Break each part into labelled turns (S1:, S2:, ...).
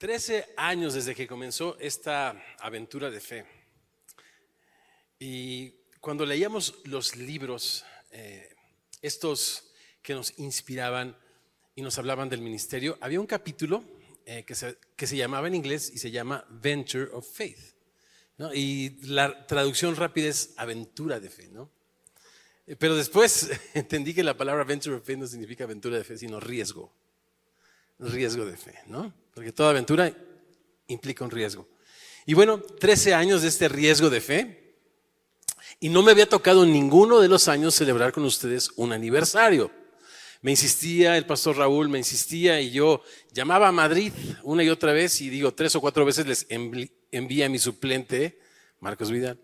S1: Trece años desde que comenzó esta aventura de fe. Y cuando leíamos los libros, eh, estos que nos inspiraban y nos hablaban del ministerio, había un capítulo eh, que, se, que, se, llamaba en inglés y se llama Venture of Faith. Y la traducción rápida es aventura de fe. ¿no? Eh, pero después entendí que la palabra Venture of Faith no significa aventura de fe, sino riesgo. Riesgo de fe, ¿no? porque toda aventura implica un riesgo. Y bueno, 13 años de este riesgo de fe, y no me había tocado ninguno de los años celebrar con ustedes un aniversario. Me insistía, el pastor Raúl me insistía y yo llamaba a Madrid una y otra vez y digo, tres o cuatro veces les envía a mi suplente, Marcos Vidal.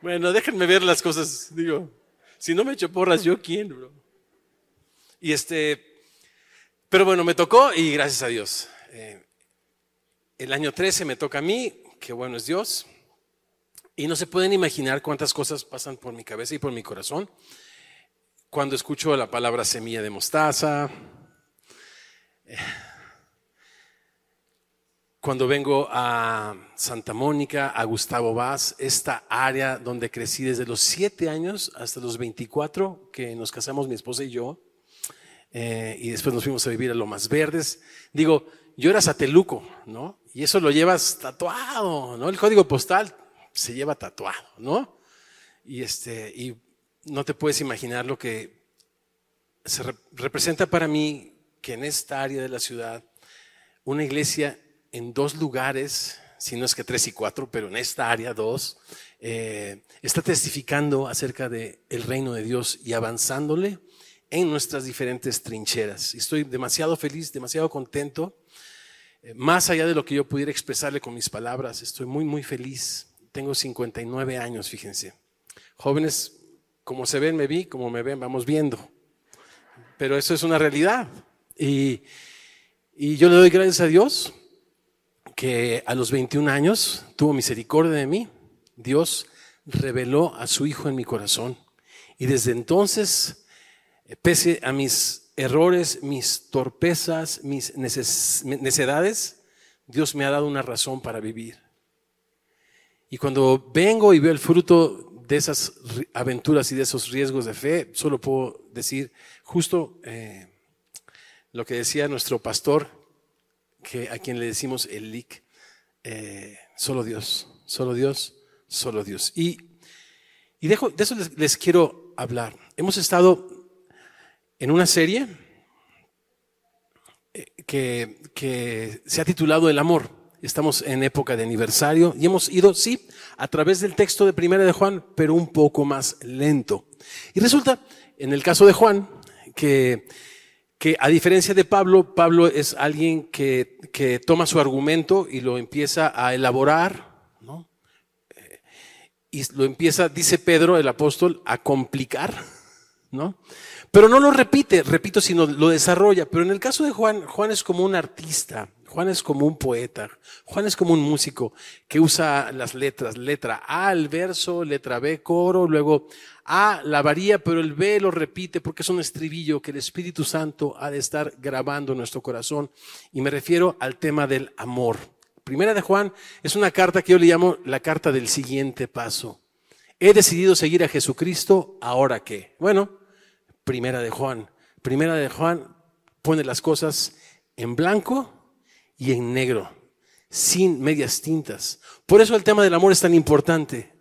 S1: Bueno, déjenme ver las cosas, digo, si no me echo porras, ¿yo quién, bro? Y este, pero bueno, me tocó y gracias a Dios. Eh, el año 13 me toca a mí, qué bueno es Dios. Y no se pueden imaginar cuántas cosas pasan por mi cabeza y por mi corazón cuando escucho la palabra semilla de mostaza. Cuando vengo a Santa Mónica, a Gustavo Vaz, esta área donde crecí desde los 7 años hasta los 24, que nos casamos mi esposa y yo, eh, y después nos fuimos a vivir a Lomas Verdes. Digo, yo era sateluco, ¿no? Y eso lo llevas tatuado, ¿no? El código postal se lleva tatuado, ¿no? Y este, y no te puedes imaginar lo que se representa para mí que en esta área de la ciudad, una iglesia en dos lugares, si no es que tres y cuatro, pero en esta área dos, eh, está testificando acerca del el reino de Dios y avanzándole en nuestras diferentes trincheras. Estoy demasiado feliz, demasiado contento, eh, más allá de lo que yo pudiera expresarle con mis palabras. Estoy muy, muy feliz. Tengo 59 años, fíjense. Jóvenes, como se ven, me vi, como me ven, vamos viendo. Pero eso es una realidad. Y, y yo le doy gracias a Dios que a los 21 años tuvo misericordia de mí. Dios reveló a su Hijo en mi corazón. Y desde entonces pese a mis errores, mis torpezas, mis necedades, Dios me ha dado una razón para vivir. Y cuando vengo y veo el fruto de esas aventuras y de esos riesgos de fe, solo puedo decir justo eh, lo que decía nuestro pastor, que a quien le decimos el lic, eh, solo Dios, solo Dios, solo Dios. Y, y de eso les, les quiero hablar. Hemos estado en una serie eh, que, se ha titulado El amor. Estamos en época de aniversario y hemos ido, sí, a través del texto de Primera de Juan, pero un poco más lento. Y resulta, en el caso de Juan, que, que a diferencia de Pablo, Pablo es alguien que, que toma su argumento y lo empieza a elaborar, ¿no? Eh, y lo empieza, dice Pedro, el apóstol, a complicar, ¿no? Pero no lo repite, repito, sino lo desarrolla. Pero en el caso de Juan, Juan es como un artista, Juan es como un poeta, Juan es como un músico que usa las letras, letra A el verso, letra B coro, luego A la varía, pero el B lo repite porque es un estribillo que el Espíritu Santo ha de estar grabando en nuestro corazón. Y me refiero al tema del amor. Primera de Juan es una carta que yo le llamo la carta del siguiente paso. He decidido seguir a Jesucristo, ¿ahora qué? Bueno, Primera de Juan. Primera de Juan pone las cosas en blanco y en negro, sin medias tintas. Por eso el tema del amor es tan importante,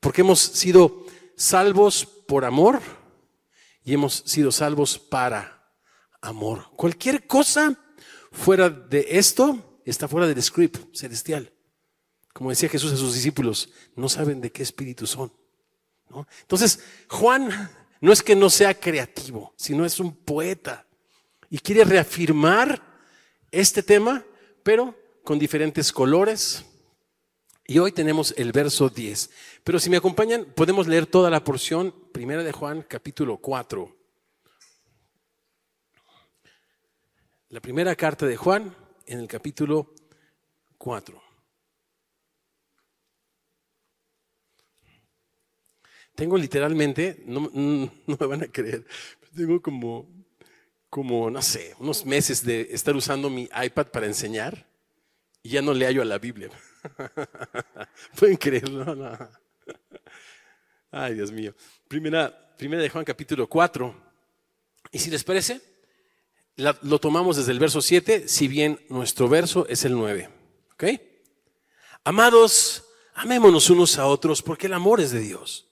S1: porque hemos sido salvos por amor y hemos sido salvos para amor. Cualquier cosa fuera de esto está fuera del script celestial. Como decía Jesús a sus discípulos, no saben de qué espíritu son. Entonces, Juan no es que no sea creativo, sino es un poeta y quiere reafirmar este tema, pero con diferentes colores. Y hoy tenemos el verso 10. Pero si me acompañan, podemos leer toda la porción, primera de Juan, capítulo 4. La primera carta de Juan en el capítulo 4. Tengo literalmente, no, me van a creer, tengo como, como, no sé, unos meses de estar usando mi iPad para enseñar y ya no le hallo a la Biblia. ¿Pueden creerlo? No. Ay, Dios mío. Primera, primera de Juan capítulo 4. Y si les parece, lo tomamos desde el verso 7, si bien nuestro verso es el 9. ¿Ok? Amados, amémonos unos a otros porque el amor es de Dios.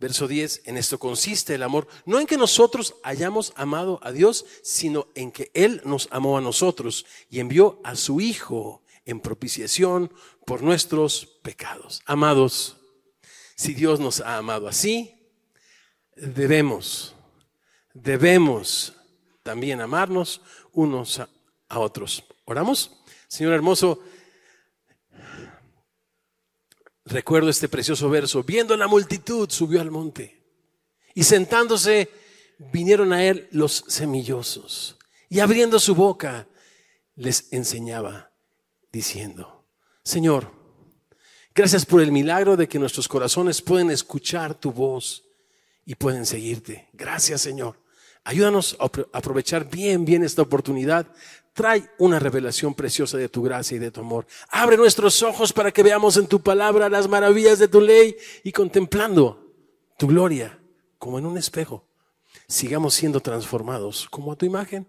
S1: Verso 10, en esto consiste el amor, no en que nosotros hayamos amado a Dios, sino en que Él nos amó a nosotros y envió a su Hijo en propiciación por nuestros pecados. Amados, si Dios nos ha amado así, debemos, debemos también amarnos unos a, otros. ¿Oramos? Señor hermoso, recuerdo este precioso verso. Viendo la multitud, subió al monte. Y sentándose, vinieron a él los semillosos. Y abriendo su boca, les enseñaba, diciendo, Señor, gracias por el milagro de que nuestros corazones pueden escuchar tu voz y pueden seguirte. Gracias, Señor. Ayúdanos a aprovechar bien, bien esta oportunidad. Trae una revelación preciosa de tu gracia y de tu amor. Abre nuestros ojos para que veamos en tu palabra las maravillas de tu ley y contemplando tu gloria como en un espejo, sigamos siendo transformados como a tu imagen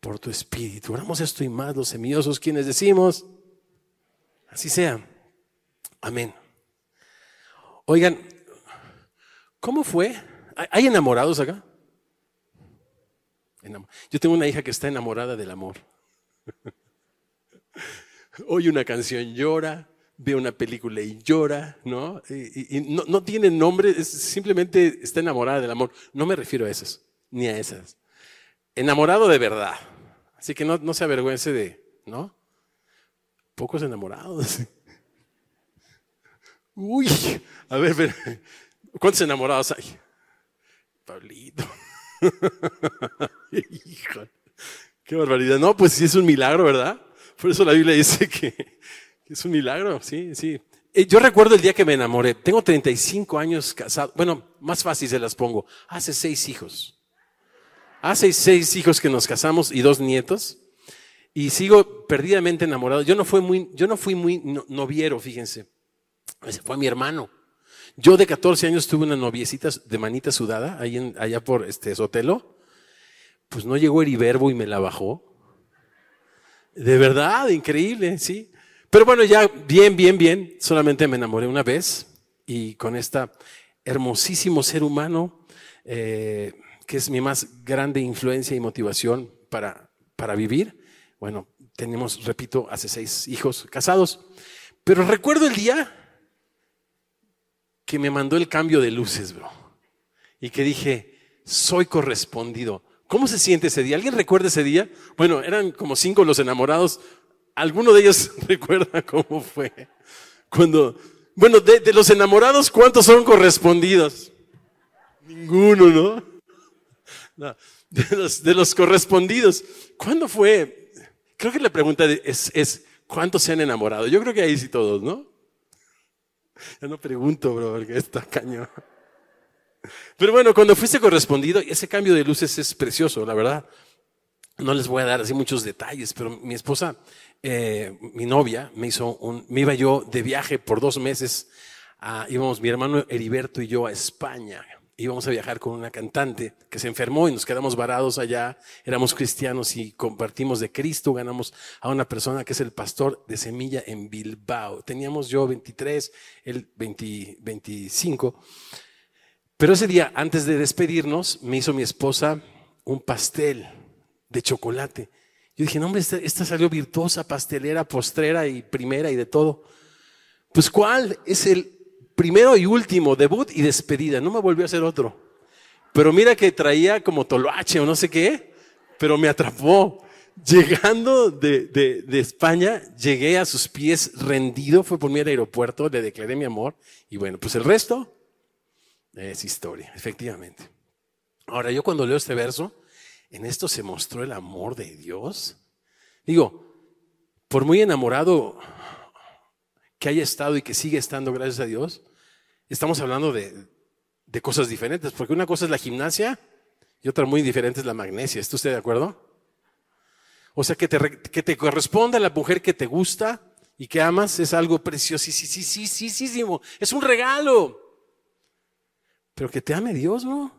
S1: por tu espíritu. Oramos esto y más los semillosos quienes decimos, así sea. Amén. Oigan, ¿cómo fue? ¿Hay enamorados acá? Yo tengo una hija que está enamorada del amor. Oye una canción, llora, ve una película y llora, ¿no? Y, no, tiene nombre, simplemente está enamorada del amor. No me refiero a esas, ni a esas. Enamorado de verdad. Así que no, no se avergüence de, ¿no? Pocos enamorados. Uy, a ver, ¿cuántos enamorados hay? Pablito. Qué barbaridad. No, pues sí es un milagro, ¿verdad? Por eso la Biblia dice que, es un milagro, sí, sí. Eh, yo recuerdo el día que me enamoré. Tengo 35 años casado. Bueno, más fácil se las pongo. Hace seis hijos. Hace seis hijos que nos casamos y dos nietos. Y sigo perdidamente enamorado. Yo no fui muy, yo no fui muy noviero, fíjense. Fue mi hermano. Yo de 14 años tuve una noviecita de manita sudada, allá por este Sotelo. Pues no llegó Heriberbo y me la bajó. De verdad, increíble, sí. Pero bueno, ya bien, bien, bien. Solamente me enamoré una vez y con esta hermosísimo ser humano, eh, que es mi más grande influencia y motivación para, para vivir. Bueno, tenemos, repito, hace seis hijos casados. Pero recuerdo el día que me mandó el cambio de luces, bro. Y que dije, soy correspondido. ¿Cómo se siente ese día? ¿Alguien recuerda ese día? Bueno, eran como cinco los enamorados. ¿Alguno de ellos recuerda cómo fue? Cuando, bueno, de, los enamorados, ¿cuántos son correspondidos? Ninguno, ¿no? de, los, de, los, correspondidos. ¿Cuándo fue? Creo que la pregunta es, es, ¿cuántos se han enamorado? Yo creo que ahí sí todos, ¿no? Ya no pregunto, bro, porque está cañón. Pero bueno, cuando fuiste correspondido, ese cambio de luces es precioso, la verdad. No les voy a dar así muchos detalles, pero mi esposa, eh, mi novia, me hizo un, me iba yo de viaje por dos meses, íbamos mi hermano Heriberto y yo a España íbamos a viajar con una cantante que se enfermó y nos quedamos varados allá. Éramos cristianos y compartimos de Cristo. Ganamos a una persona que es el pastor de Semilla en Bilbao. Teníamos yo 23, él 25. Pero ese día, antes de despedirnos, me hizo mi esposa un pastel de chocolate. Yo dije, no, hombre, esta, esta salió virtuosa, pastelera, postrera y primera y de todo. Pues, ¿cuál es el primero y último, debut y despedida. No me volvió a hacer otro. Pero mira que traía como toloache o no sé qué, pero me atrapó. llegando de, de, España, llegué a sus pies rendido, fue por mí al aeropuerto, le declaré mi amor y bueno, pues el resto es historia, efectivamente. Ahora, yo cuando leo este verso, en esto se mostró el amor de Dios. Digo, por muy enamorado que haya estado y que sigue estando, gracias a Dios, estamos hablando de, de cosas diferentes, porque una cosa es la gimnasia y otra muy diferente es la magnesia. ¿Está usted de acuerdo? O sea, que te, que te corresponda a la mujer que te gusta y que amas es algo preciosísimo. Es un regalo. Pero que te ame Dios, ¿no?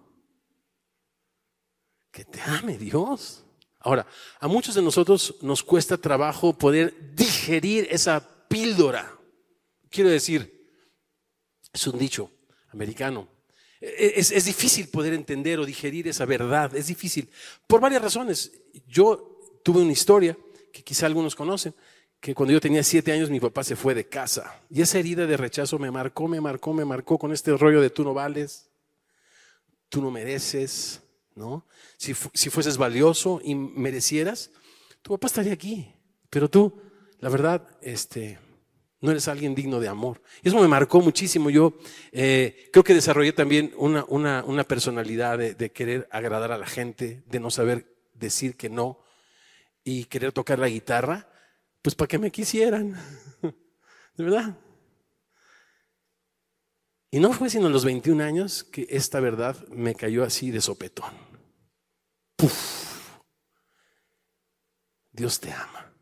S1: Que te ame Dios. Ahora, a muchos de nosotros nos cuesta trabajo poder digerir esa píldora. Quiero decir, es un dicho americano. Es, es, difícil poder entender o digerir esa verdad, es difícil, por varias razones. Yo tuve una historia que quizá algunos conocen, que cuando yo tenía siete años mi papá se fue de casa y esa herida de rechazo me marcó, me marcó, me marcó con este rollo de tú no vales, tú no mereces, ¿no? Si, si fueses valioso y merecieras, tu papá estaría aquí, pero tú, la verdad, este, no eres alguien digno de amor. Y eso me marcó muchísimo. Yo eh, creo que desarrollé también una, una, personalidad de, de, querer agradar a la gente, de no saber decir que no y querer tocar la guitarra, pues para que me quisieran. De verdad. Y no fue sino a los 21 años que esta verdad me cayó así de sopetón. Puf. Dios te ama.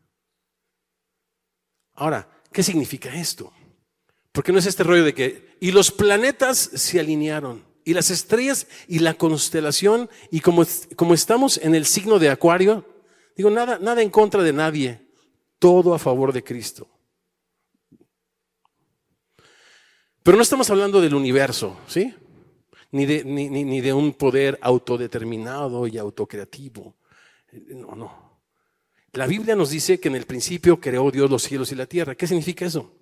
S1: Ahora, ¿Qué significa esto? Porque no es este rollo de que, y los planetas se alinearon, y las estrellas y la constelación, y como, como estamos en el signo de Acuario, digo, nada, nada en contra de nadie, todo a favor de Cristo. Pero no estamos hablando del universo, ¿sí? Ni de, ni, ni de un poder autodeterminado y autocreativo. No, no. La Biblia nos dice que en el principio creó Dios los cielos y la tierra. ¿Qué significa eso?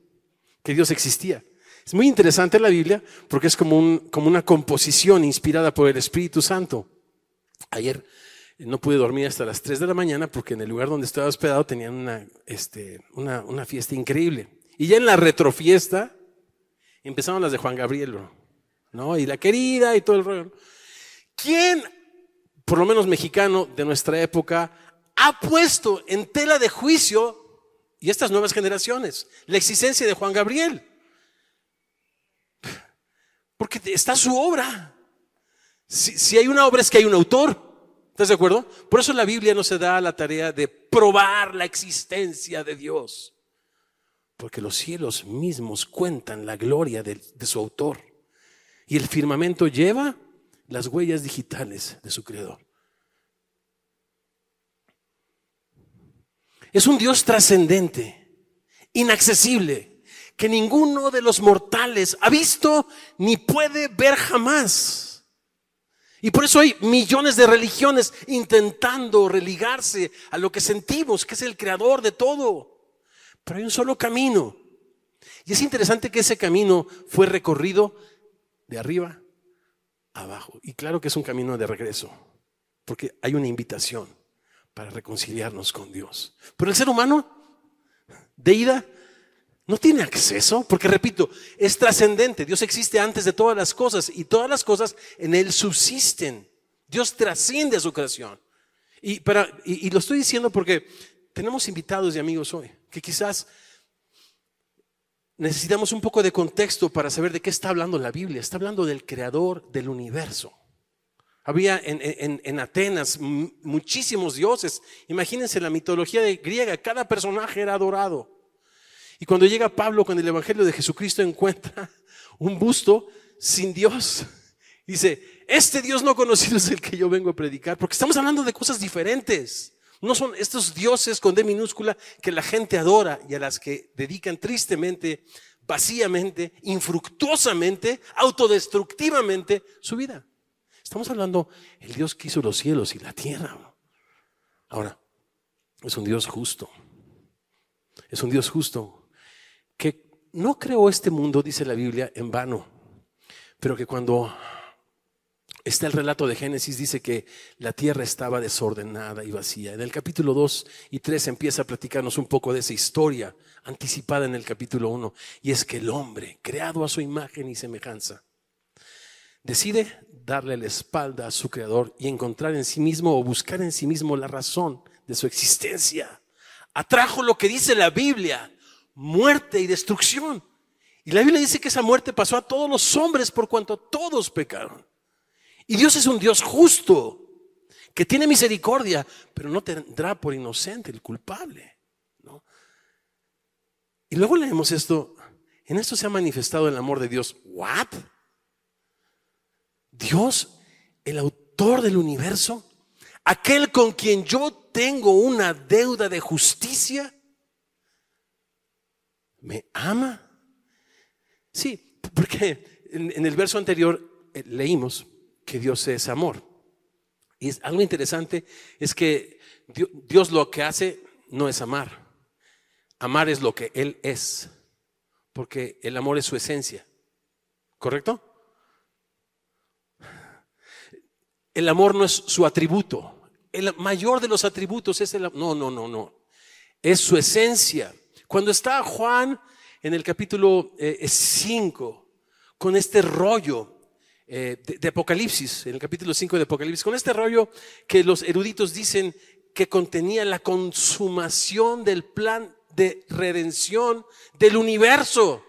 S1: Que Dios existía. Es muy interesante la Biblia porque es como, un, como una composición inspirada por el Espíritu Santo. Ayer no pude dormir hasta las 3 de la mañana porque en el lugar donde estaba hospedado tenían una, este, una, una fiesta increíble. Y ya en la retrofiesta empezaron las de Juan Gabriel, ¿no? Y la querida y todo el rollo. ¿Quién, por lo menos mexicano de nuestra época, ha puesto en tela de juicio, y estas nuevas generaciones, la existencia de Juan Gabriel. Porque está su obra. Si, hay una obra es que hay un autor. ¿Estás de acuerdo? Por eso la Biblia no se da la tarea de probar la existencia de Dios. Porque los cielos mismos cuentan la gloria de su autor. Y el firmamento lleva las huellas digitales de su creador. Es un Dios trascendente, inaccesible, que ninguno de los mortales ha visto ni puede ver jamás. Y por eso hay millones de religiones intentando religarse a lo que sentimos, que es el creador de todo. Pero hay un solo camino. Y es interesante que ese camino fue recorrido de arriba abajo. Y claro que es un camino de regreso, porque hay una invitación para reconciliarnos con Dios. Pero el ser humano, de ida, no tiene acceso, porque repito, es trascendente. Dios existe antes de todas las cosas y todas las cosas en Él subsisten. Dios trasciende a su creación. Y, y, lo estoy diciendo porque tenemos invitados y amigos hoy que quizás necesitamos un poco de contexto para saber de qué está hablando la Biblia. Está hablando del creador del universo. Había en, Atenas muchísimos dioses. Imagínense la mitología griega, cada personaje era adorado. Y cuando llega Pablo con el Evangelio de Jesucristo encuentra un busto sin Dios. Dice, este Dios no conocido es el que yo vengo a predicar, porque estamos hablando de cosas diferentes. No son estos dioses con D minúscula que la gente adora y a las que dedican tristemente, vacíamente, infructuosamente, autodestructivamente su vida. Estamos hablando el Dios que hizo los cielos y la tierra. Ahora, es un Dios justo. Es un Dios justo que no creó este mundo, dice la Biblia, en vano, pero que cuando está el relato de Génesis, dice que la tierra estaba desordenada y vacía. En el capítulo 2 y 3 empieza a platicarnos un poco de esa historia anticipada en el capítulo 1, y es que el hombre, creado a su imagen y semejanza, decide darle la espalda a su creador y encontrar en sí mismo o buscar en sí mismo la razón de su existencia. Atrajo lo que dice la Biblia, muerte y destrucción. Y la Biblia dice que esa muerte pasó a todos los hombres por cuanto todos pecaron. Y Dios es un Dios justo, que tiene misericordia, pero no tendrá por inocente el culpable. Y luego leemos esto, en esto se ha manifestado el amor de Dios. ¿What? Dios, el autor del universo, aquel con quien yo tengo una deuda de justicia, ¿me ama? Sí, porque en, el verso anterior eh, leímos que Dios es amor. Y es, algo interesante es que Dios lo que hace no es amar. Amar es lo que Él es, porque el amor es su esencia. ¿Correcto? El amor no es su atributo. El mayor de los atributos es el No, no, no, no. Es su esencia. Cuando está Juan en el capítulo 5, eh, con este rollo eh, de, de, Apocalipsis, en el capítulo 5 de Apocalipsis, con este rollo que los eruditos dicen que contenía la consumación del plan de redención del universo.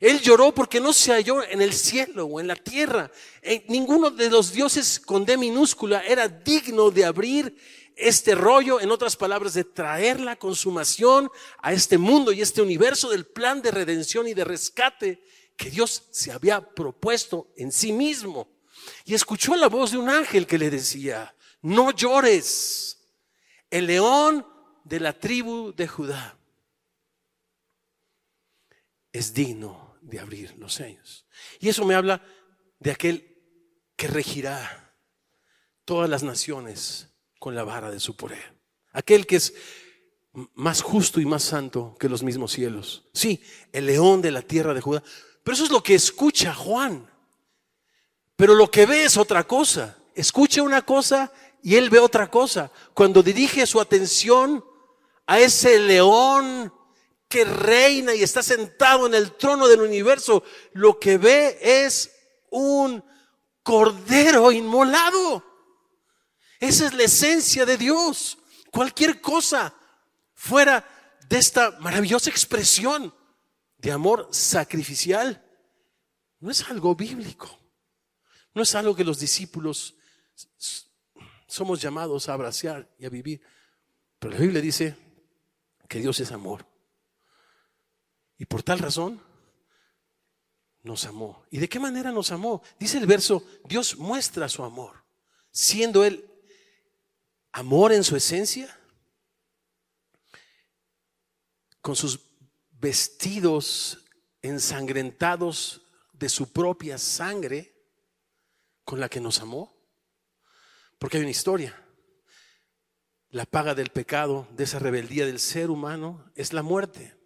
S1: Él lloró porque no se halló en el cielo o en la tierra. En ninguno de los dioses con D minúscula era digno de abrir este rollo, en otras palabras, de traer la consumación a este mundo y este universo del plan de redención y de rescate que Dios se había propuesto en sí mismo. Y escuchó la voz de un ángel que le decía, no llores, el león de la tribu de Judá es digno de abrir los sellos. Y eso me habla de aquel que regirá todas las naciones con la vara de su poder. Aquel que es más justo y más santo que los mismos cielos. Sí, el león de la tierra de Judá. Pero eso es lo que escucha Juan. Pero lo que ve es otra cosa. Escucha una cosa y él ve otra cosa. Cuando dirige su atención a ese león que reina y está sentado en el trono del universo, lo que ve es un cordero inmolado. Esa es la esencia de Dios. Cualquier cosa fuera de esta maravillosa expresión de amor sacrificial no es algo bíblico. No es algo que los discípulos somos llamados a abrazar y a vivir. Pero la Biblia dice que Dios es amor. Y por tal razón nos amó. ¿Y de qué manera nos amó? Dice el verso, Dios muestra su amor, siendo Él amor en su esencia, con sus vestidos ensangrentados de su propia sangre, con la que nos amó. Porque hay una historia. La paga del pecado, de esa rebeldía del ser humano, es la muerte.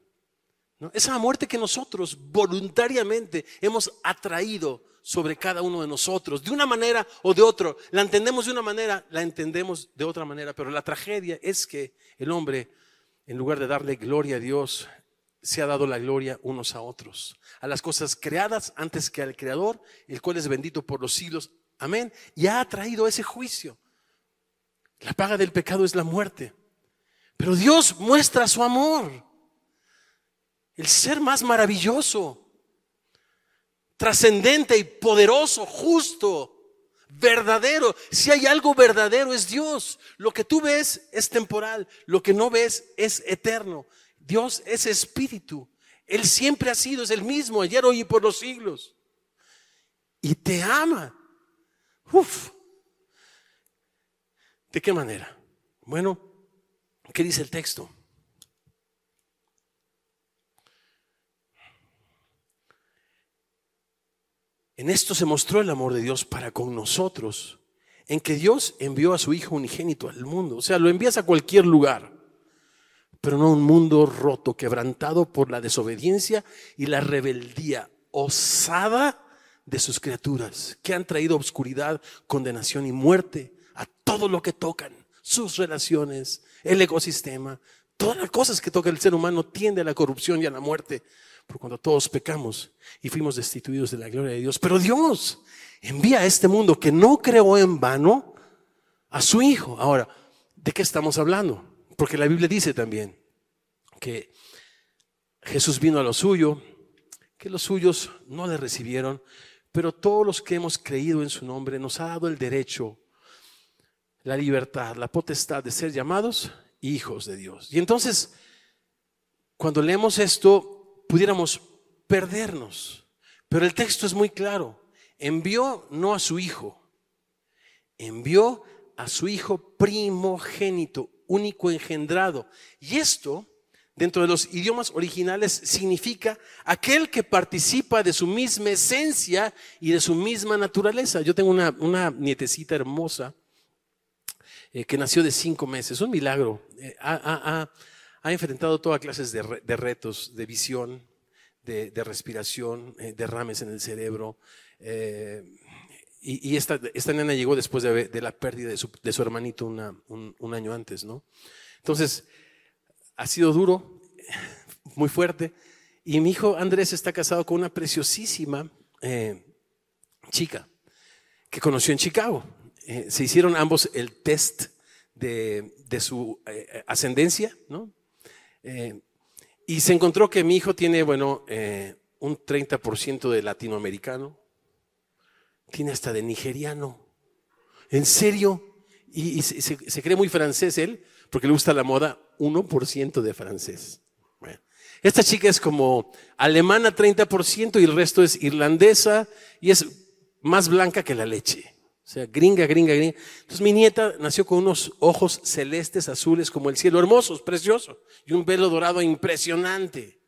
S1: Esa muerte que nosotros voluntariamente hemos atraído sobre cada uno de nosotros, de una manera o de otra. La entendemos de una manera, la entendemos de otra manera, pero la tragedia es que el hombre, en lugar de darle gloria a Dios, se ha dado la gloria unos a otros, a las cosas creadas antes que al Creador, el cual es bendito por los siglos. Amén. Y ha traído ese juicio. La paga del pecado es la muerte. Pero Dios muestra su amor el ser más maravilloso, trascendente y poderoso, justo, verdadero. Si hay algo verdadero es Dios. Lo que tú ves es temporal, lo que no ves es eterno. Dios es espíritu. Él siempre ha sido, es el mismo, ayer, hoy y por los siglos. Y te ama. Uf. ¿De qué manera? Bueno, ¿qué dice el texto? En esto se mostró el amor de Dios para con nosotros, en que Dios envió a su Hijo unigénito al mundo. O sea, lo envías a cualquier lugar, pero no a un mundo roto, quebrantado por la desobediencia y la rebeldía osada de sus criaturas, que han traído obscuridad, condenación y muerte a todo lo que tocan, sus relaciones, el ecosistema, todas las cosas que toca el ser humano tiende a la corrupción y a la muerte, por cuando todos pecamos y fuimos destituidos de la gloria de Dios. Pero Dios envía a este mundo que no creó en vano a su Hijo. Ahora, ¿de qué estamos hablando? Porque la Biblia dice también que Jesús vino a lo suyo, que los suyos no le recibieron, pero todos los que hemos creído en su nombre nos ha dado el derecho, la libertad, la potestad de ser llamados hijos de Dios. Y entonces, cuando leemos esto, pudiéramos perdernos. Pero el texto es muy claro. Envió no a su hijo, envió a su hijo primogénito, único engendrado. Y esto dentro de los idiomas originales significa aquel que participa de su misma esencia y de su misma naturaleza. Yo tengo una, nietecita hermosa eh, que nació de cinco meses, un milagro. Eh, ha, enfrentado todas clases de, retos, de visión, de, respiración, eh, derrames en el cerebro. y, esta, nena llegó después de, la pérdida de su, hermanito un, un año antes, ¿no? Entonces, ha sido duro, muy fuerte. Y mi hijo Andrés está casado con una preciosísima eh, chica que conoció en Chicago. Eh, se hicieron ambos el test de, su eh, ascendencia, ¿no? Y se encontró que mi hijo tiene, bueno, un 30% de latinoamericano, tiene hasta de nigeriano. ¿En serio? Y, se, se cree muy francés él, porque le gusta la moda, 1% de francés. esta chica es como alemana 30% y el resto es irlandesa y es más blanca que la leche. Sea, gringa, gringa, gringa. Entonces mi nieta nació con unos ojos celestes, azules como el cielo, hermosos, preciosos, y un velo dorado impresionante.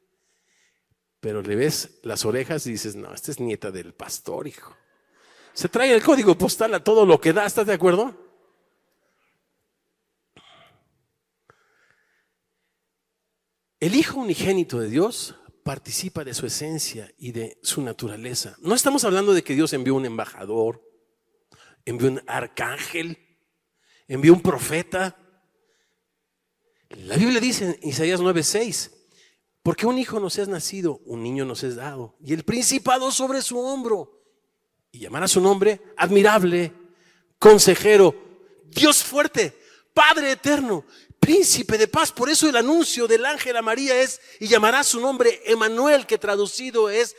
S1: Pero le ves las orejas y dices, no, esta es nieta del pastor, hijo. Se trae el código postal a todo lo que da, ¿estás de acuerdo? El Hijo unigénito de Dios participa de su esencia y de su naturaleza. No estamos hablando de que Dios envió un embajador, envió un arcángel, envió un profeta. La Biblia dice en Isaías 9:6, porque un hijo nos es nacido, un niño nos es dado, y el principado sobre su hombro, y llamará su nombre admirable, consejero, Dios fuerte, Padre eterno, príncipe de paz. Por eso el anuncio del ángel a María es, y llamará su nombre Emanuel, que traducido es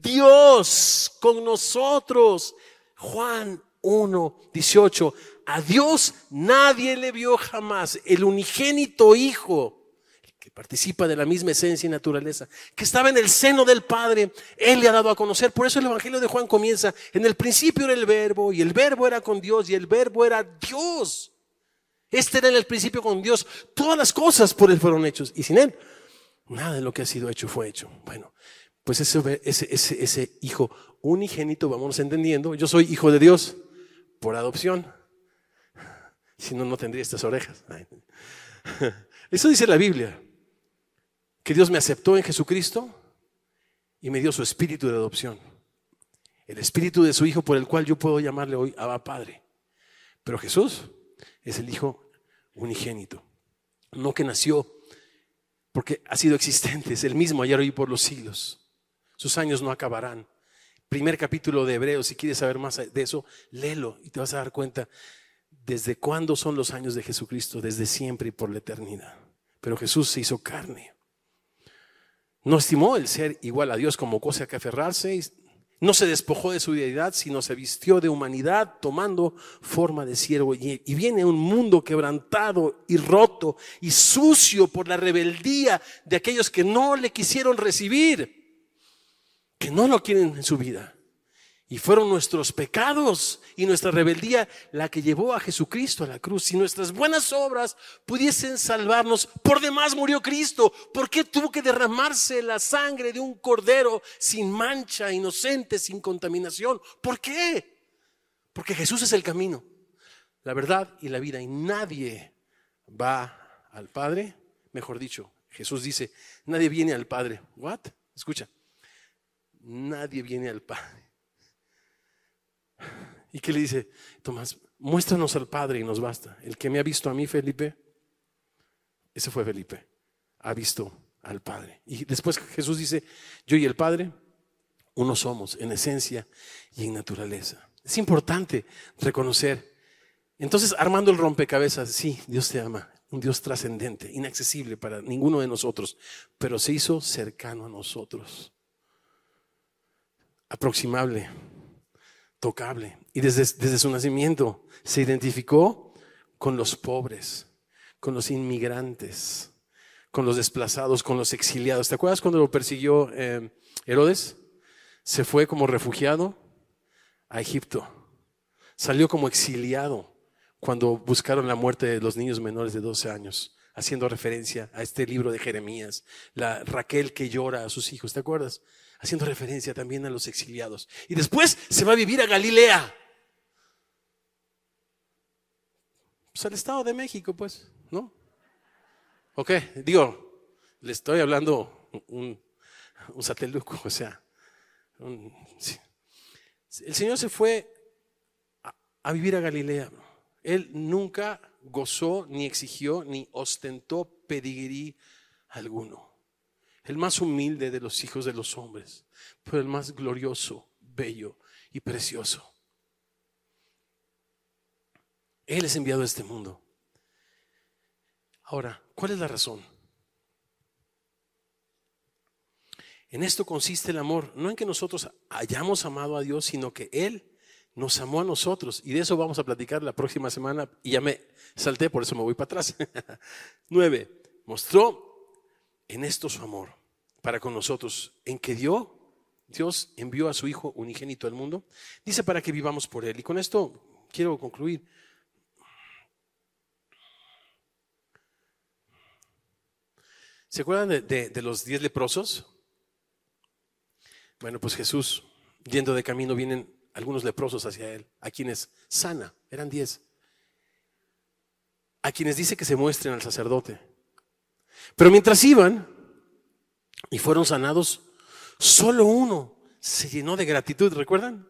S1: Dios con nosotros. Juan 1, 18. A Dios nadie le vio jamás. El unigénito Hijo, que participa de la misma esencia y naturaleza, que estaba en el seno del Padre, Él le ha dado a conocer. Por eso el Evangelio de Juan comienza, en el principio era el verbo, y el verbo era con Dios, y el verbo era Dios. Este era en el principio con Dios. Todas las cosas por Él fueron hechos. Y sin Él, nada de lo que ha sido hecho fue hecho. Bueno, pues ese, ese, ese, hijo unigénito, vamos entendiendo. Yo soy hijo de Dios por adopción. Si no, no tendría estas orejas. Eso dice la Biblia. Que Dios me aceptó en Jesucristo y me dio su espíritu de adopción. El espíritu de su Hijo por el cual yo puedo llamarle hoy Abba Padre. Pero Jesús es el Hijo unigénito. No que nació porque ha sido existente, es el mismo ayer hoy por los siglos. Sus años no acabarán. Primer capítulo de Hebreos, si quieres saber más de eso, léelo y te vas a dar cuenta desde cuándo son los años de Jesucristo, desde siempre y por la eternidad. Pero Jesús se hizo carne. No estimó el ser igual a Dios como cosa que aferrarse, no se despojó de su deidad, sino se vistió de humanidad tomando forma de siervo. Y, viene un mundo quebrantado y roto y sucio por la rebeldía de aquellos que no le quisieron recibir, que no lo quieren en su vida. Y fueron nuestros pecados y nuestra rebeldía la que llevó a Jesucristo a la cruz. Si nuestras buenas obras pudiesen salvarnos, por demás murió Cristo. ¿Por qué tuvo que derramarse la sangre de un cordero sin mancha, inocente, sin contaminación? ¿Por qué? Porque Jesús es el camino, la verdad y la vida. Y nadie va al Padre. Mejor dicho, Jesús dice, nadie viene al Padre. ¿What? Escucha, nadie viene al Padre ¿Y qué le dice? Tomás, muéstranos al Padre y nos basta. El que me ha visto a mí, Felipe, ese fue Felipe, ha visto al Padre. Y después Jesús dice, yo y el Padre, uno somos en esencia y en naturaleza. Es importante reconocer. Entonces, armando el rompecabezas, sí, Dios te ama, un Dios trascendente, inaccesible para ninguno de nosotros, pero se hizo cercano a nosotros, aproximable, tocable. Y desde, desde su nacimiento se identificó con los pobres, con los inmigrantes, con los desplazados, con los exiliados. ¿Te acuerdas cuando lo persiguió eh, Herodes? Se fue como refugiado a Egipto. Salió como exiliado cuando buscaron la muerte de los niños menores de 12 años, haciendo referencia a este libro de Jeremías, la Raquel que llora a sus hijos, ¿te acuerdas? Haciendo referencia también a los exiliados. Y después se va a vivir a Galilea. Pues al Estado de México, pues, ¿no? Ok, digo, le estoy hablando un, sateluco, o sea, el Señor se fue a vivir a Galilea. Él nunca gozó, ni exigió, ni ostentó pedigrí alguno. El más humilde de los hijos de los hombres, pero el más glorioso, bello y precioso. Él es enviado a este mundo. Ahora, ¿cuál es la razón? En esto consiste el amor, no en que nosotros hayamos amado a Dios, sino que Él nos amó a nosotros. Y de eso vamos a platicar la próxima semana. Y ya me salté, por eso me voy para atrás. Nueve, mostró en esto su amor para con nosotros, en que dio, Dios envió a su Hijo unigénito al mundo. Dice para que vivamos por Él. Y con esto quiero concluir. ¿Se acuerdan de, de los diez leprosos? Bueno, pues Jesús, yendo de camino, vienen algunos leprosos hacia él, a quienes sana, eran diez, a quienes dice que se muestren al sacerdote. Pero mientras iban y fueron sanados, solo uno se llenó de gratitud, ¿recuerdan?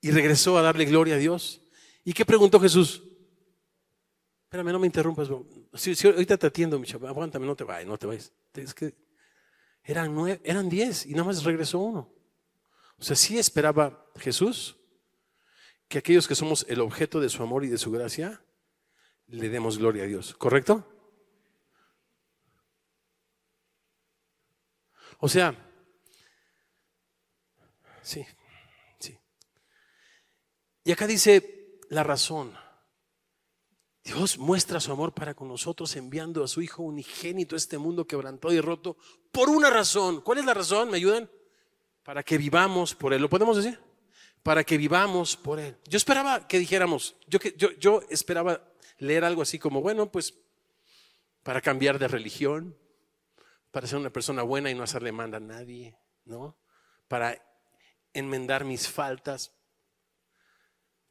S1: Y regresó a darle gloria a Dios. ¿Y qué preguntó Jesús? Espérame, no me interrumpas. Si, ahorita te atiendo, mi chaval. Aguántame, no te vayas, no te vayas. Que eran, nueve, eran diez y nada más regresó uno. O sea, sí esperaba Jesús que aquellos que somos el objeto de su amor y de su gracia, le demos gloria a Dios. ¿Correcto? O sea, sí, sí. Y acá dice la razón. Dios muestra su amor para con nosotros enviando a su Hijo unigénito a este mundo quebrantado y roto por una razón. ¿Cuál es la razón? ¿Me ayudan? para que vivamos por Él. ¿Lo podemos decir? Para que vivamos por Él. Yo esperaba que dijéramos, yo, yo, esperaba leer algo así como, bueno, pues para cambiar de religión, para ser una persona buena y no hacerle manda a nadie, ¿no? Para enmendar mis faltas,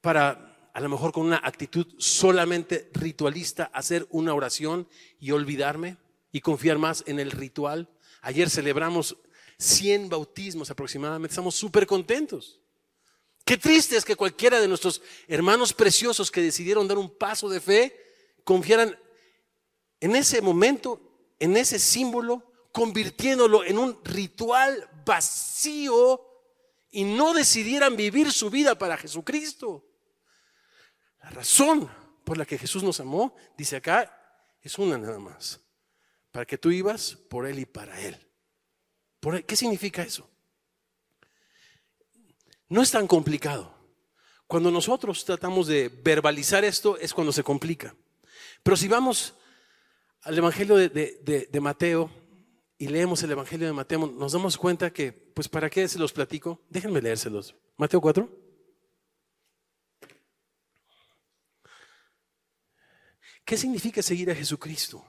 S1: para a lo mejor con una actitud solamente ritualista hacer una oración y olvidarme y confiar más en el ritual. Ayer celebramos 100 bautismos aproximadamente. Estamos súper contentos. Qué triste es que cualquiera de nuestros hermanos preciosos que decidieron dar un paso de fe confiaran en ese momento, en ese símbolo, convirtiéndolo en un ritual vacío y no decidieran vivir su vida para Jesucristo. La razón por la que Jesús nos amó, dice acá, es una nada más. Para que tú ibas por Él y para Él. ¿Qué significa eso? No es tan complicado. Cuando nosotros tratamos de verbalizar esto es cuando se complica. Pero si vamos al Evangelio de, Mateo y leemos el Evangelio de Mateo, nos damos cuenta que, pues, ¿para qué se los platico? Déjenme leérselos. Mateo 4. ¿Qué significa seguir a Jesucristo?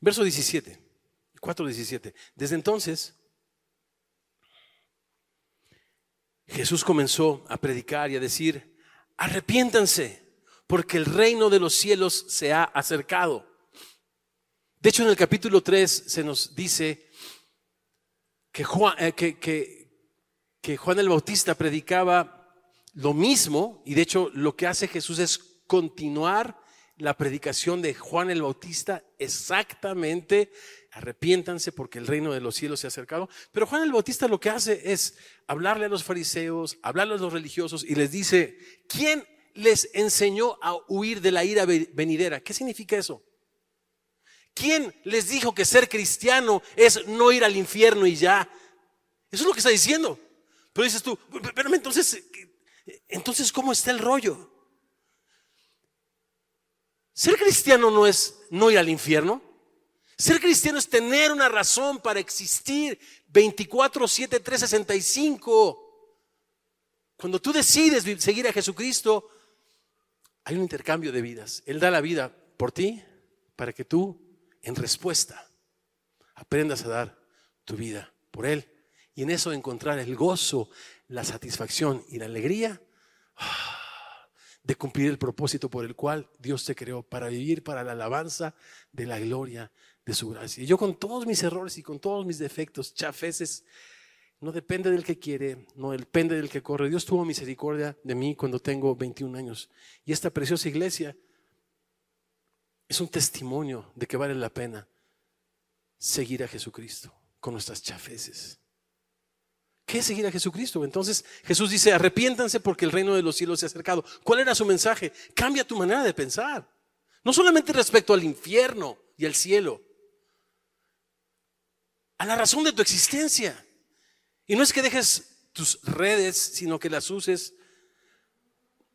S1: Verso 17, 4.17. Desde entonces, Jesús comenzó a predicar y a decir, arrepiéntanse, porque el reino de los cielos se ha acercado. De hecho, en el capítulo 3 se nos dice que Juan, eh, que, que Juan el Bautista predicaba lo mismo, y de hecho lo que hace Jesús es continuar la predicación de Juan el Bautista exactamente, arrepiéntanse porque el reino de los cielos se ha acercado. Pero Juan el Bautista lo que hace es hablarle a los fariseos, hablarle a los religiosos y les dice, ¿quién les enseñó a huir de la ira venidera? ¿Qué significa eso? ¿Quién les dijo que ser cristiano es no ir al infierno y ya? Eso es lo que está diciendo. Pero dices tú, pero entonces, entonces, ¿cómo está el rollo? Ser cristiano no es no ir al infierno. Ser cristiano es tener una razón para existir 24, 7, 365. Cuando tú decides seguir a Jesucristo, hay un intercambio de vidas. Él da la vida por ti para que tú, en respuesta, aprendas a dar tu vida por Él. Y en eso encontrar el gozo, la satisfacción y la alegría de cumplir el propósito por el cual Dios te creó, para vivir para la alabanza de la gloria de su gracia. Y yo con todos mis errores y con todos mis defectos, chafeces, no depende del que quiere, no depende del que corre. Dios tuvo misericordia de mí cuando tengo 21 años. Y esta preciosa iglesia es un testimonio de que vale la pena seguir a Jesucristo con nuestras chafeces. ¿Qué es seguir a Jesucristo? Entonces Jesús dice, arrepiéntanse porque el reino de los cielos se ha acercado. ¿Cuál era su mensaje? Cambia tu manera de pensar. No solamente respecto al infierno y al cielo, a la razón de tu existencia. Y no es que dejes tus redes, sino que las uses.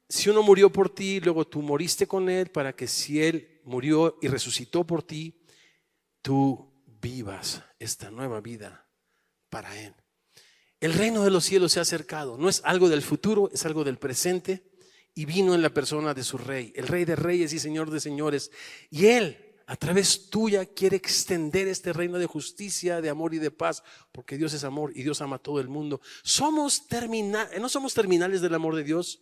S1: Si uno murió por ti, luego tú moriste con él para que si él murió y resucitó por ti, tú vivas esta nueva vida para él. El reino de los cielos se ha acercado. No es algo del futuro, es algo del presente. Y vino en la persona de su rey, el rey de reyes y señor de señores. Y él, a través tuya, quiere extender este reino de justicia, de amor y de paz, porque Dios es amor y Dios ama a todo el mundo. Somos terminales, no somos terminales del amor de Dios,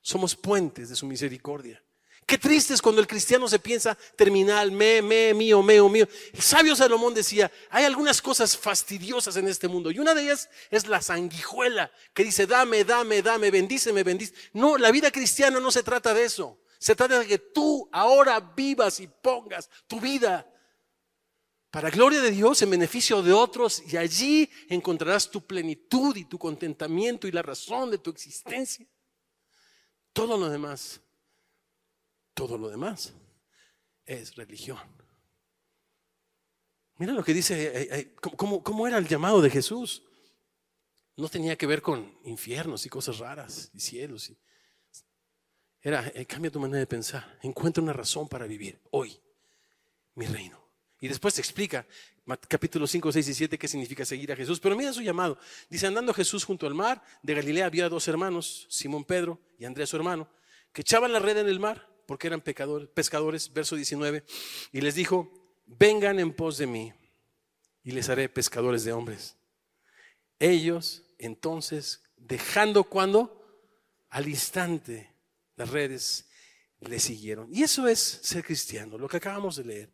S1: somos puentes de su misericordia. Qué triste es cuando el cristiano se piensa terminal, me, me, mío, meo, mío. El sabio Salomón decía, hay algunas cosas fastidiosas en este mundo y una de ellas es la sanguijuela que dice, dame, dame, dame, bendíceme, bendice. No, la vida cristiana no se trata de eso. Se trata de que tú ahora vivas y pongas tu vida para gloria de Dios en beneficio de otros y allí encontrarás tu plenitud y tu contentamiento y la razón de tu existencia. Todo lo demás todo lo demás es religión. Mira lo que dice, eh, eh, ¿cómo, era el llamado de Jesús? No tenía que ver con infiernos y cosas raras y cielos. Era, eh, cambia tu manera de pensar, encuentra una razón para vivir hoy mi reino. Y después te explica, capítulo 5, 6 y 7, qué significa seguir a Jesús. Pero mira su llamado. Dice, andando Jesús junto al mar, de Galilea había dos hermanos, Simón Pedro y Andrés su hermano, que echaban la red en el mar porque eran pecadores, pescadores, verso 19, y les dijo, vengan en pos de mí y les haré pescadores de hombres. Ellos entonces, dejando cuando, al instante, las redes le siguieron. Y eso es ser cristiano, lo que acabamos de leer.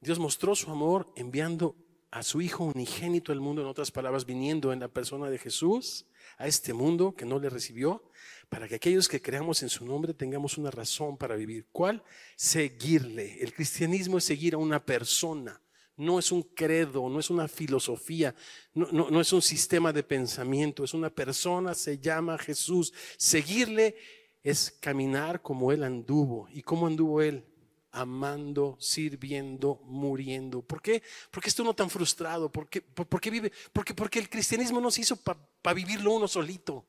S1: Dios mostró su amor enviando a su Hijo unigénito al mundo, en otras palabras, viniendo en la persona de Jesús a este mundo que no le recibió, para que aquellos que creamos en su nombre tengamos una razón para vivir. ¿Cuál? Seguirle. El cristianismo es seguir a una persona. No es un credo, no es una filosofía, no, no es un sistema de pensamiento, es una persona, se llama Jesús. Seguirle es caminar como Él anduvo. ¿Y cómo anduvo Él? amando, sirviendo, muriendo. ¿Por qué? Porque está uno tan frustrado. ¿Por qué, vive? Porque, porque el cristianismo no se hizo para vivirlo uno solito,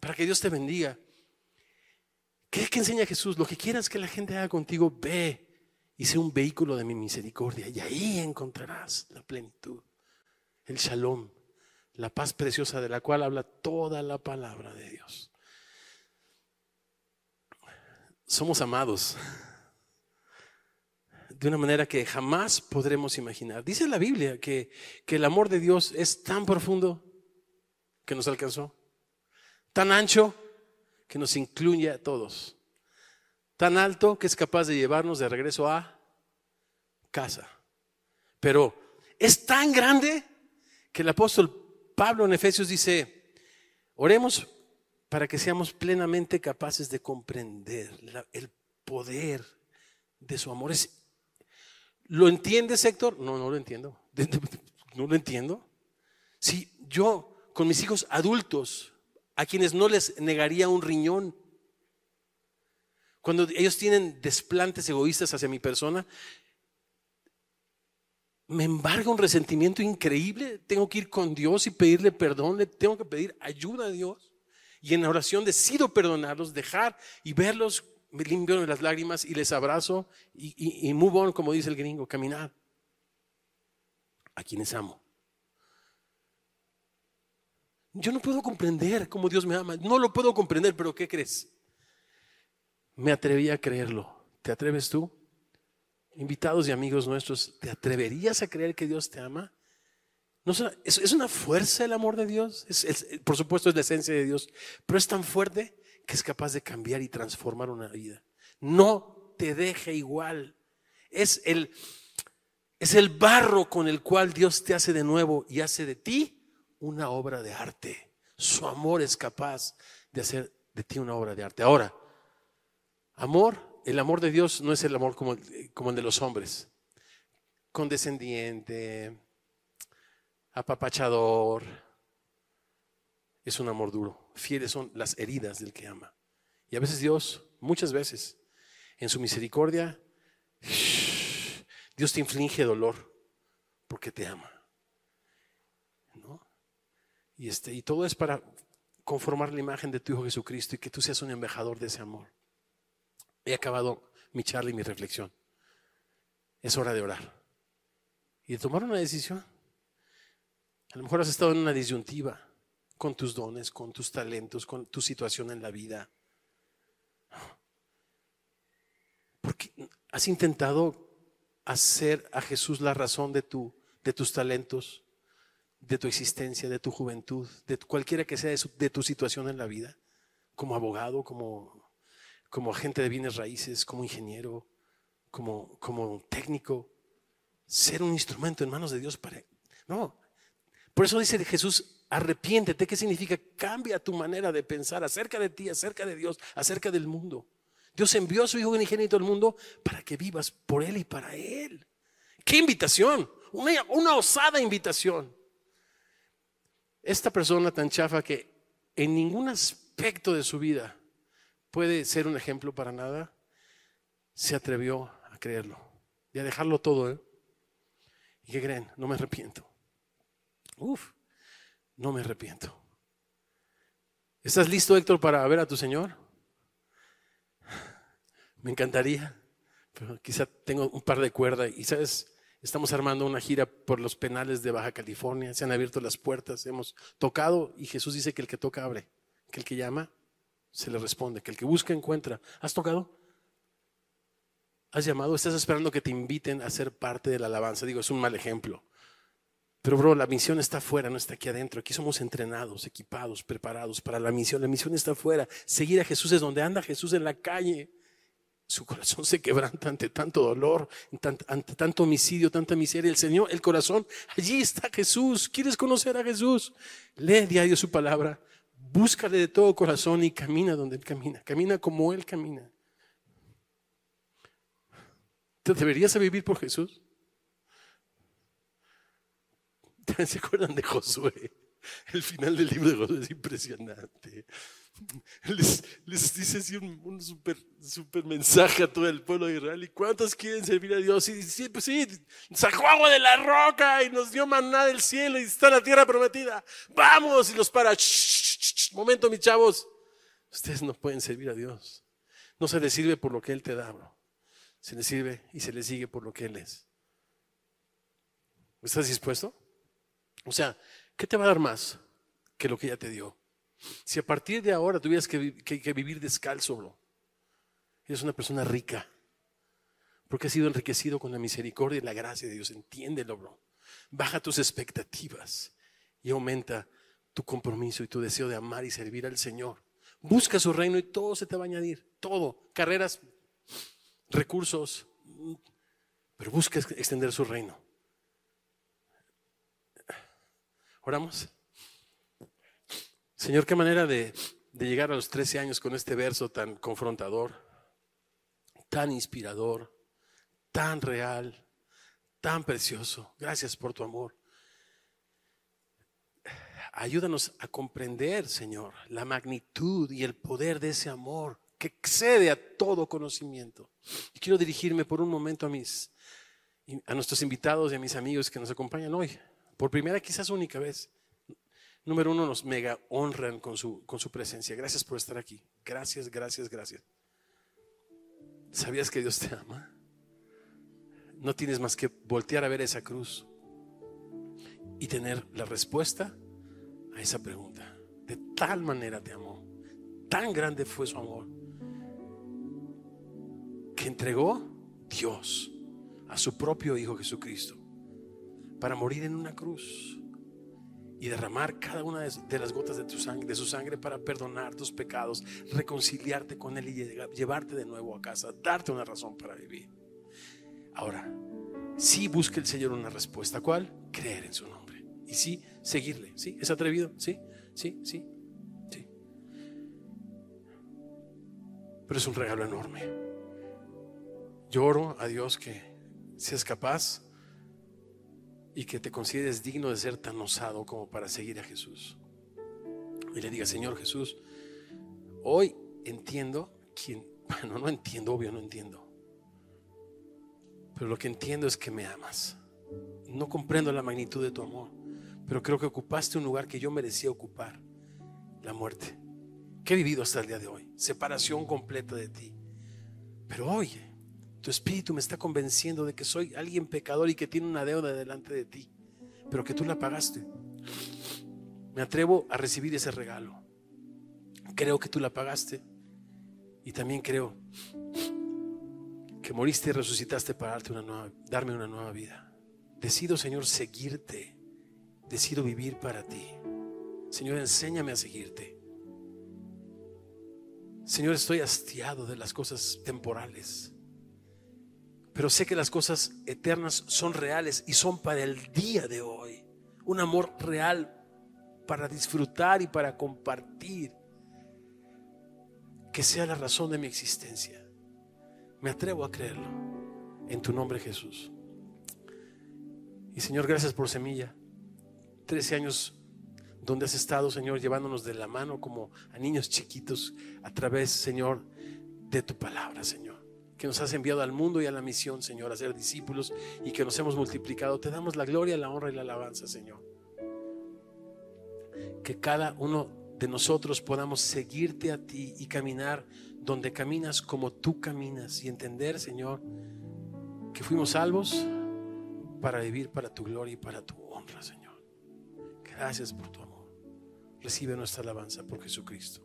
S1: para que Dios te bendiga. ¿Qué que enseña Jesús? Lo que quieras que la gente haga contigo, ve y sé un vehículo de mi misericordia. Y ahí encontrarás la plenitud, el shalom, la paz preciosa de la cual habla toda la palabra de Dios. Somos amados de una manera que jamás podremos imaginar. Dice la Biblia que, que el amor de Dios es tan profundo que nos alcanzó, tan ancho que nos incluye a todos, tan alto que es capaz de llevarnos de regreso a casa. Pero es tan grande que el apóstol Pablo en Efesios dice, oremos para que seamos plenamente capaces de comprender el poder de su amor. ¿Lo entiendes, Héctor? No, no lo entiendo. No lo entiendo. Si yo con mis hijos adultos, a quienes no les negaría un riñón, cuando ellos tienen desplantes egoístas hacia mi persona, me embarga un resentimiento increíble. Tengo que ir con Dios y pedirle perdón, le tengo que pedir ayuda a Dios. Y en oración decido perdonarlos, dejar y verlos me limpio las lágrimas y les abrazo y, y, on, como dice el gringo, caminar. A quienes amo. Yo no puedo comprender cómo Dios me ama. No lo puedo comprender, pero ¿qué crees? Me atreví a creerlo. ¿Te atreves tú? Invitados y amigos nuestros, ¿te atreverías a creer que Dios te ama? No, es, es una fuerza el amor de Dios. por supuesto es la esencia de Dios, pero es tan fuerte que es capaz de cambiar y transformar una vida. No te deje igual. Es el, es el barro con el cual Dios te hace de nuevo y hace de ti una obra de arte. Su amor es capaz de hacer de ti una obra de arte. Ahora, amor, el amor de Dios no es el amor como, el de los hombres. Condescendiente, apapachador, es un amor duro. Fieles son las heridas del que ama. Y a veces Dios, muchas veces, en su misericordia, Dios te inflige dolor porque te ama. Y, este, y todo es para conformar la imagen de tu Hijo Jesucristo y que tú seas un embajador de ese amor. He acabado mi charla y mi reflexión. Es hora de orar y de tomar una decisión. A lo mejor has estado en una disyuntiva con tus dones, con tus talentos, con tu situación en la vida. Porque has intentado hacer a Jesús la razón de, tu, de tus talentos, de tu existencia, de tu juventud, de cualquiera que sea de, tu situación en la vida, como abogado, como, como agente de bienes raíces, como ingeniero, como, como técnico, ser un instrumento en manos de Dios para... No, por eso dice Jesús, Arrepiéntete. ¿Qué significa? Cambia tu manera de pensar acerca de ti, acerca de Dios, acerca del mundo. Dios envió a su Hijo unigénito al mundo para que vivas por Él y para Él. ¡Qué invitación! Una, una osada invitación. Esta persona tan chafa que en ningún aspecto de su vida puede ser un ejemplo para nada, se atrevió a creerlo y a dejarlo todo. ¿eh? ¿Y qué creen? No me arrepiento. Uf, no me arrepiento. ¿Estás listo, Héctor, para ver a tu Señor? Me encantaría, pero quizá tengo un par de cuerdas y, ¿sabes? Estamos armando una gira por los penales de Baja California, se han abierto las puertas, hemos tocado y Jesús dice que el que toca abre, que el que llama se le responde, que el que busca encuentra. ¿Has tocado? ¿Has llamado? ¿Estás esperando que te inviten a ser parte de la alabanza? Digo, es un mal ejemplo. Pero, bro, la misión está afuera, no está aquí adentro. Aquí somos entrenados, equipados, preparados para la misión. La misión está afuera. Seguir a Jesús es donde anda Jesús en la calle. Su corazón se quebranta ante tanto dolor, ante tanto homicidio, tanta miseria. El Señor, el corazón, allí está Jesús. ¿Quieres conocer a Jesús? Lee diario su palabra. Búscale de todo corazón y camina donde Él camina. Camina como Él camina. ¿Te deberías vivir por Jesús? ¿Se acuerdan de Josué? El final del libro de Josué es impresionante. Les, dice así un, super, mensaje a todo el pueblo de Israel. ¿Y cuántos quieren servir a Dios? Y sí, pues sí, sacó agua de la roca y nos dio maná del cielo y está la tierra prometida. Vamos y los para. momento, mis chavos. Ustedes no pueden servir a Dios. No se les sirve por lo que Él te da, bro. Se les sirve y se les sigue por lo que Él es. ¿Estás dispuesto? O sea, ¿qué te va a dar más que lo que ya te dio? Si a partir de ahora tuvieras que, vivir descalzo, bro, eres una persona rica, porque has sido enriquecido con la misericordia y la gracia de Dios. Entiéndelo, bro. Baja tus expectativas y aumenta tu compromiso y tu deseo de amar y servir al Señor. Busca su reino y todo se te va a añadir. Todo. Carreras, recursos, pero busca extender su reino. Oramos. Señor, qué manera de, llegar a los 13 años con este verso tan confrontador, tan inspirador, tan real, tan precioso. Gracias por tu amor. Ayúdanos a comprender, Señor, la magnitud y el poder de ese amor que excede a todo conocimiento. Quiero dirigirme por un momento a mis a nuestros invitados y a mis amigos que nos acompañan hoy, por primera quizás única vez. Número uno, nos mega honran con su, con su presencia. Gracias por estar aquí. Gracias, gracias, gracias. ¿Sabías que Dios te ama? No tienes más que voltear a ver esa cruz y tener la respuesta a esa pregunta. De tal manera te amó, tan grande fue su amor, que entregó Dios a su propio Hijo Jesucristo para morir en una cruz y derramar cada una de las gotas de, su sangre para perdonar tus pecados, reconciliarte con Él y llevarte de nuevo a casa, darte una razón para vivir. Ahora, sí busque el Señor una respuesta. ¿Cuál? Creer en su nombre. Y sí, seguirle. ¿Sí? ¿Es atrevido? Sí, sí, sí, sí. Pero es un regalo enorme. Lloro a Dios que seas capaz y que te consideres digno de ser tan osado como para seguir a Jesús. Y le diga, Señor Jesús, hoy entiendo quién, bueno, no entiendo, obvio, no entiendo. Pero lo que entiendo es que me amas. No comprendo la magnitud de tu amor, pero creo que ocupaste un lugar que yo merecía ocupar, la muerte. Que he vivido hasta el día de hoy, separación completa de ti. Pero hoy tu espíritu me está convenciendo de que soy alguien pecador y que tiene una deuda delante de ti, pero que tú la pagaste. Me atrevo a recibir ese regalo. Creo que tú la pagaste y también creo que moriste y resucitaste para darte una nueva, darme una nueva vida. Decido, Señor, seguirte. Decido vivir para ti. Señor, enséñame a seguirte. Señor, estoy hastiado de las cosas temporales. Pero sé que las cosas eternas son reales y son para el día de hoy. Un amor real para disfrutar y para compartir. Que sea la razón de mi existencia. Me atrevo a creerlo. En tu nombre Jesús. Y Señor, gracias por semilla. Trece años donde has estado, Señor, llevándonos de la mano como a niños chiquitos a través, Señor, de tu palabra, Señor que nos has enviado al mundo y a la misión, Señor, a ser discípulos y que nos hemos multiplicado. Te damos la gloria, la honra y la alabanza, Señor. Que cada uno de nosotros podamos seguirte a ti y caminar donde caminas como tú caminas y entender, Señor, que fuimos salvos para vivir para tu gloria y para tu honra, Señor. Gracias por tu amor. Recibe nuestra alabanza por Jesucristo.